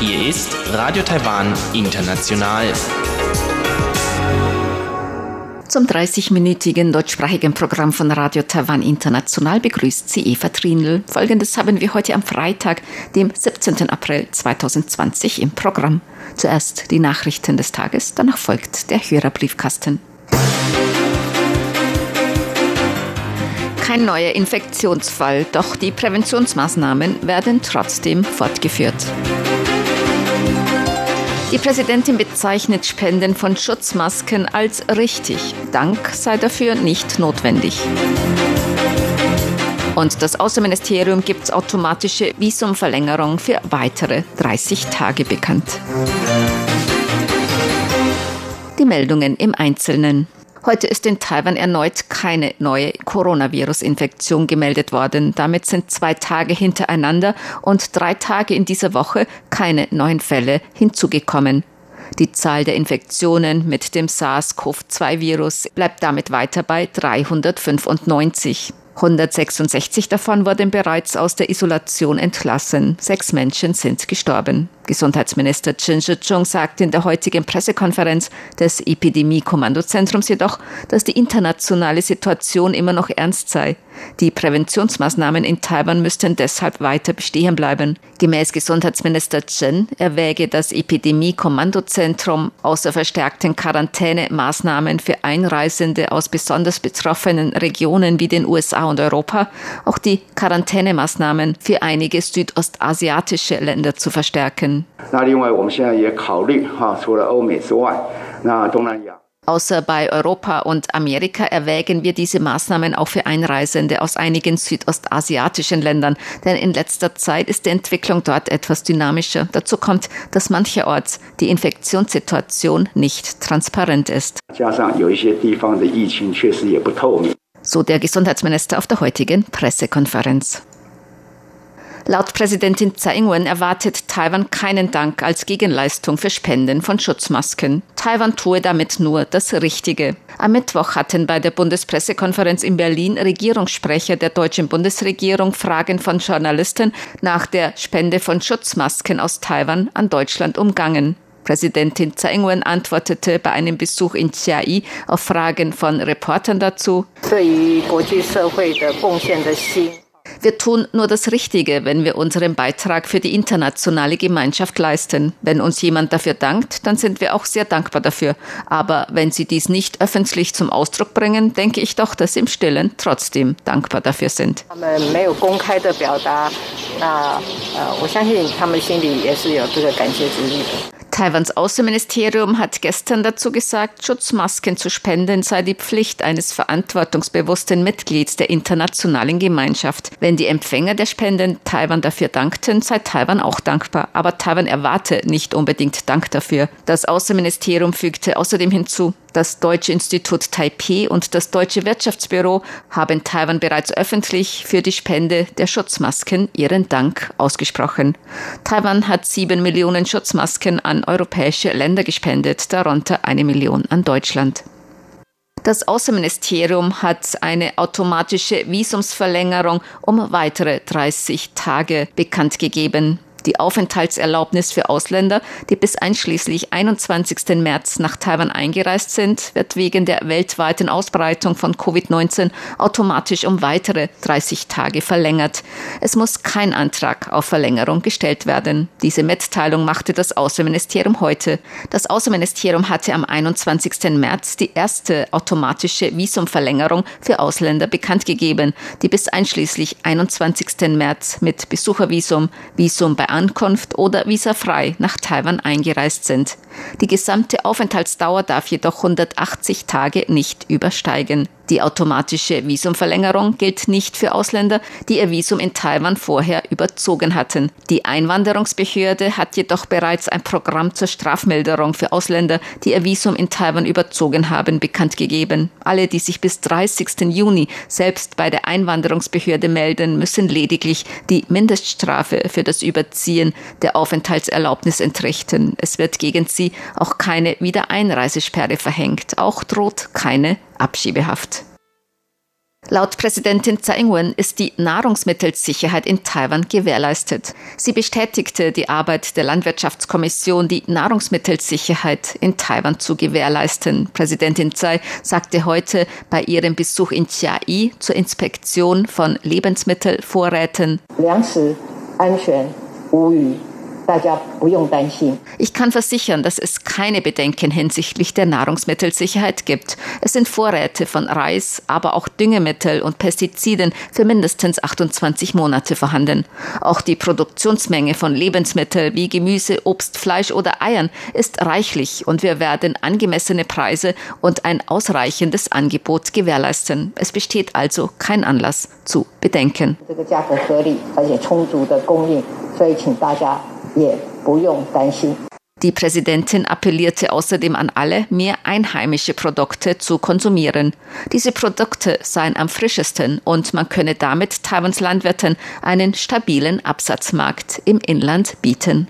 Hier ist Radio Taiwan International. Zum 30-minütigen deutschsprachigen Programm von Radio Taiwan International begrüßt sie Eva Trinl. Folgendes haben wir heute am Freitag, dem 17. April 2020 im Programm. Zuerst die Nachrichten des Tages, danach folgt der Hörerbriefkasten. Kein neuer Infektionsfall, doch die Präventionsmaßnahmen werden trotzdem fortgeführt. Die Präsidentin bezeichnet Spenden von Schutzmasken als richtig. Dank sei dafür nicht notwendig. Und das Außenministerium gibt automatische Visumverlängerung für weitere 30 Tage bekannt. Die Meldungen im Einzelnen. Heute ist in Taiwan erneut keine neue Coronavirus-Infektion gemeldet worden. Damit sind zwei Tage hintereinander und drei Tage in dieser Woche keine neuen Fälle hinzugekommen. Die Zahl der Infektionen mit dem SARS-CoV-2-Virus bleibt damit weiter bei 395. 166 davon wurden bereits aus der Isolation entlassen. Sechs Menschen sind gestorben. Gesundheitsminister Chen Shih-chung sagte in der heutigen Pressekonferenz des Epidemie-Kommandozentrums jedoch, dass die internationale Situation immer noch ernst sei. Die Präventionsmaßnahmen in Taiwan müssten deshalb weiter bestehen bleiben. Gemäß Gesundheitsminister Chen erwäge das Epidemie-Kommandozentrum außer verstärkten Quarantänemaßnahmen für Einreisende aus besonders betroffenen Regionen wie den USA und Europa auch die Quarantänemaßnahmen für einige südostasiatische Länder zu verstärken. Hm. können. Außer bei Europa und Amerika erwägen wir diese Maßnahmen auch für Einreisende aus einigen südostasiatischen Ländern, denn in letzter Zeit ist die Entwicklung dort etwas dynamischer. Dazu kommt, dass mancherorts die Infektionssituation nicht transparent ist. So der Gesundheitsminister auf der heutigen Pressekonferenz. Laut Präsidentin Tsai Ing-wen erwartet Taiwan keinen Dank als Gegenleistung für Spenden von Schutzmasken. Taiwan tue damit nur das Richtige. Am Mittwoch hatten bei der Bundespressekonferenz in Berlin Regierungssprecher der deutschen Bundesregierung Fragen von Journalisten nach der Spende von Schutzmasken aus Taiwan an Deutschland umgangen. Präsidentin Tsai Ing-wen antwortete bei einem Besuch in Chiayi auf Fragen von Reportern dazu. Wir tun nur das Richtige, wenn wir unseren Beitrag für die internationale Gemeinschaft leisten. Wenn uns jemand dafür dankt, dann sind wir auch sehr dankbar dafür. Aber wenn Sie dies nicht öffentlich zum Ausdruck bringen, denke ich doch, dass Sie im Stillen trotzdem dankbar dafür sind. Taiwans Außenministerium hat gestern dazu gesagt, Schutzmasken zu spenden sei die Pflicht eines verantwortungsbewussten Mitglieds der internationalen Gemeinschaft. Wenn die Empfänger der Spenden Taiwan dafür dankten, sei Taiwan auch dankbar. Aber Taiwan erwarte nicht unbedingt Dank dafür. Das Außenministerium fügte außerdem hinzu, das Deutsche Institut Taipei und das Deutsche Wirtschaftsbüro haben Taiwan bereits öffentlich für die Spende der Schutzmasken ihren Dank ausgesprochen. Taiwan hat sieben Millionen Schutzmasken an europäische Länder gespendet, darunter eine Million an Deutschland. Das Außenministerium hat eine automatische Visumsverlängerung um weitere 30 Tage bekannt gegeben. Die Aufenthaltserlaubnis für Ausländer, die bis einschließlich 21. März nach Taiwan eingereist sind, wird wegen der weltweiten Ausbreitung von Covid-19 automatisch um weitere 30 Tage verlängert. Es muss kein Antrag auf Verlängerung gestellt werden. Diese Mitteilung machte das Außenministerium heute. Das Außenministerium hatte am 21. März die erste automatische Visumverlängerung für Ausländer bekannt gegeben, die bis einschließlich 21. März mit Besuchervisum, Visum bei Ankunft oder visafrei nach Taiwan eingereist sind. Die gesamte Aufenthaltsdauer darf jedoch 180 Tage nicht übersteigen. Die automatische Visumverlängerung gilt nicht für Ausländer, die ihr Visum in Taiwan vorher überzogen hatten. Die Einwanderungsbehörde hat jedoch bereits ein Programm zur Strafmilderung für Ausländer, die ihr Visum in Taiwan überzogen haben, bekannt gegeben. Alle, die sich bis 30. Juni selbst bei der Einwanderungsbehörde melden, müssen lediglich die Mindeststrafe für das Überziehen der Aufenthaltserlaubnis entrichten. Es wird gegen sie auch keine Wiedereinreisesperre verhängt. Auch droht keine Abschiebehaft. Laut Präsidentin Tsai Ing-wen ist die Nahrungsmittelsicherheit in Taiwan gewährleistet. Sie bestätigte die Arbeit der Landwirtschaftskommission, die Nahrungsmittelsicherheit in Taiwan zu gewährleisten. Präsidentin Tsai sagte heute bei ihrem Besuch in Chiayi zur Inspektion von Lebensmittelvorräten. 粮食安全 无虞 ich kann versichern, dass es keine Bedenken hinsichtlich der Nahrungsmittelsicherheit gibt. Es sind Vorräte von Reis, aber auch Düngemittel und Pestiziden für mindestens 28 Monate vorhanden. Auch die Produktionsmenge von Lebensmitteln wie Gemüse, Obst, Fleisch oder Eiern ist reichlich und wir werden angemessene Preise und ein ausreichendes Angebot gewährleisten. Es besteht also kein Anlass zu Bedenken. 所以请大家也不用担心。Die Präsidentin appellierte außerdem an alle, mehr einheimische Produkte zu konsumieren. Diese Produkte seien am frischesten und man könne damit Taiwans Landwirten einen stabilen Absatzmarkt im Inland bieten.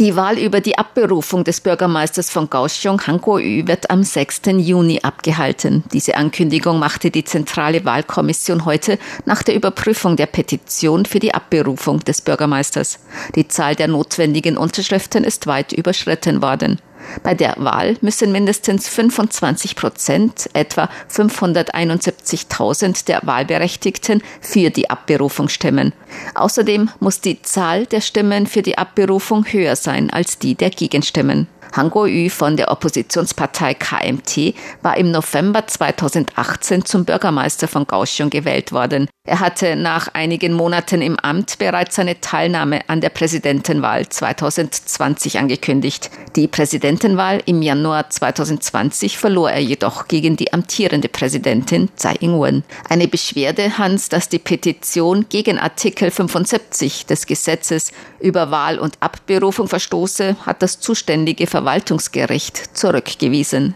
Die Wahl über die Abberufung des Bürgermeisters von Kaohsiung, Han Kuo-yu, wird am 6. Juni abgehalten. Diese Ankündigung machte die Zentrale Wahlkommission heute nach der Überprüfung der Petition für die Abberufung des Bürgermeisters. Die Zahl der notwendigen Unterschriften ist weit überschritten worden. Bei der Wahl müssen mindestens 25 Prozent, etwa 571.000 der Wahlberechtigten, für die Abberufung stimmen. Außerdem muss die Zahl der Stimmen für die Abberufung höher sein als die der Gegenstimmen. Han Kuo-yu von der Oppositionspartei KMT war im November 2018 zum Bürgermeister von Kaohsiung gewählt worden. Er hatte nach einigen Monaten im Amt bereits seine Teilnahme an der Präsidentenwahl 2020 angekündigt. Die Präsidentenwahl im Januar 2020 verlor er jedoch gegen die amtierende Präsidentin Tsai Ing-wen. Eine Beschwerde Hans, dass die Petition gegen Artikel 75 des Gesetzes über Wahl und Abberufung verstoße, hat das zuständige Verwaltungsgericht zurückgewiesen.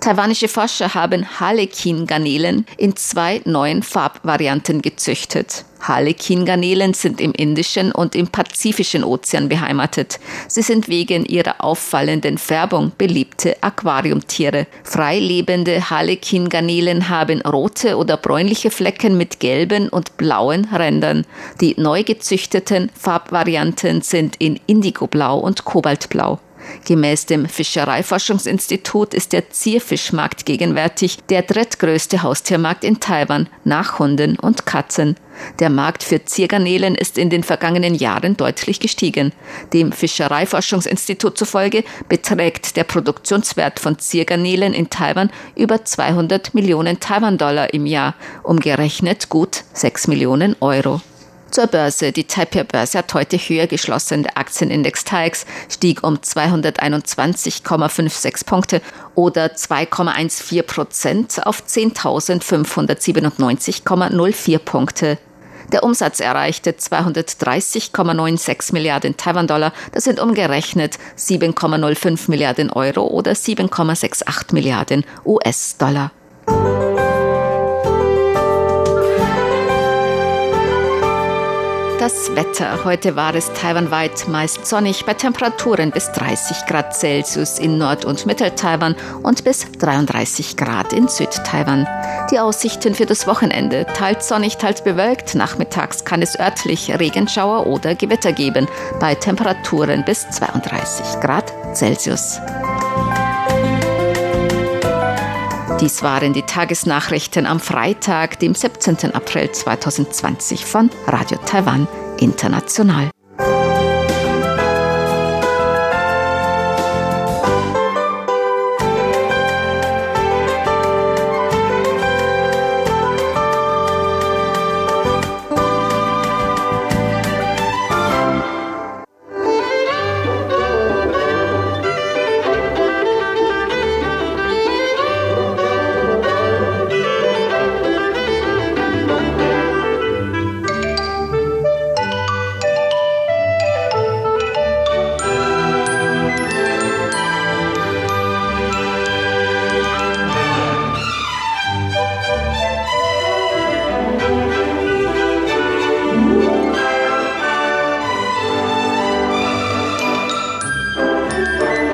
Taiwanische Forscher haben Harlekin-Garnelen in zwei neuen Farbvarianten gezüchtet. Harlekin-Garnelen sind im Indischen und im Pazifischen Ozean beheimatet. Sie sind wegen ihrer auffallenden Färbung beliebte Aquariumtiere. Freilebende Harlekin-Garnelen haben rote oder bräunliche Flecken mit gelben und blauen Rändern. Die neu gezüchteten Farbvarianten sind in Indigoblau und Kobaltblau. Gemäß dem Fischereiforschungsinstitut ist der Zierfischmarkt gegenwärtig der drittgrößte Haustiermarkt in Taiwan nach Hunden und Katzen. Der Markt für Ziergarnelen ist in den vergangenen Jahren deutlich gestiegen. Dem Fischereiforschungsinstitut zufolge beträgt der Produktionswert von Ziergarnelen in Taiwan über 200 Millionen Taiwan-Dollar im Jahr, umgerechnet gut 6 Millionen Euro. Zur Börse. Die Taipei-Börse hat heute höher geschlossen. Der Aktienindex TAIX stieg um 221,56 Punkte oder 2,14 Prozent auf 10.597,04 Punkte. Der Umsatz erreichte 230,96 Milliarden Taiwan-Dollar. Das sind umgerechnet 7,05 Milliarden Euro oder 7,68 Milliarden US-Dollar. Das Wetter. Heute war es taiwanweit meist sonnig bei Temperaturen bis 30 Grad Celsius in Nord- und Mittel-Taiwan und bis 33 Grad in Süd-Taiwan. Die Aussichten für das Wochenende. Teils sonnig, teils bewölkt. Nachmittags kann es örtlich Regenschauer oder Gewitter geben bei Temperaturen bis 32 Grad Celsius. Dies waren die Tagesnachrichten am Freitag, dem 17. April 2020 von Radio Taiwan International.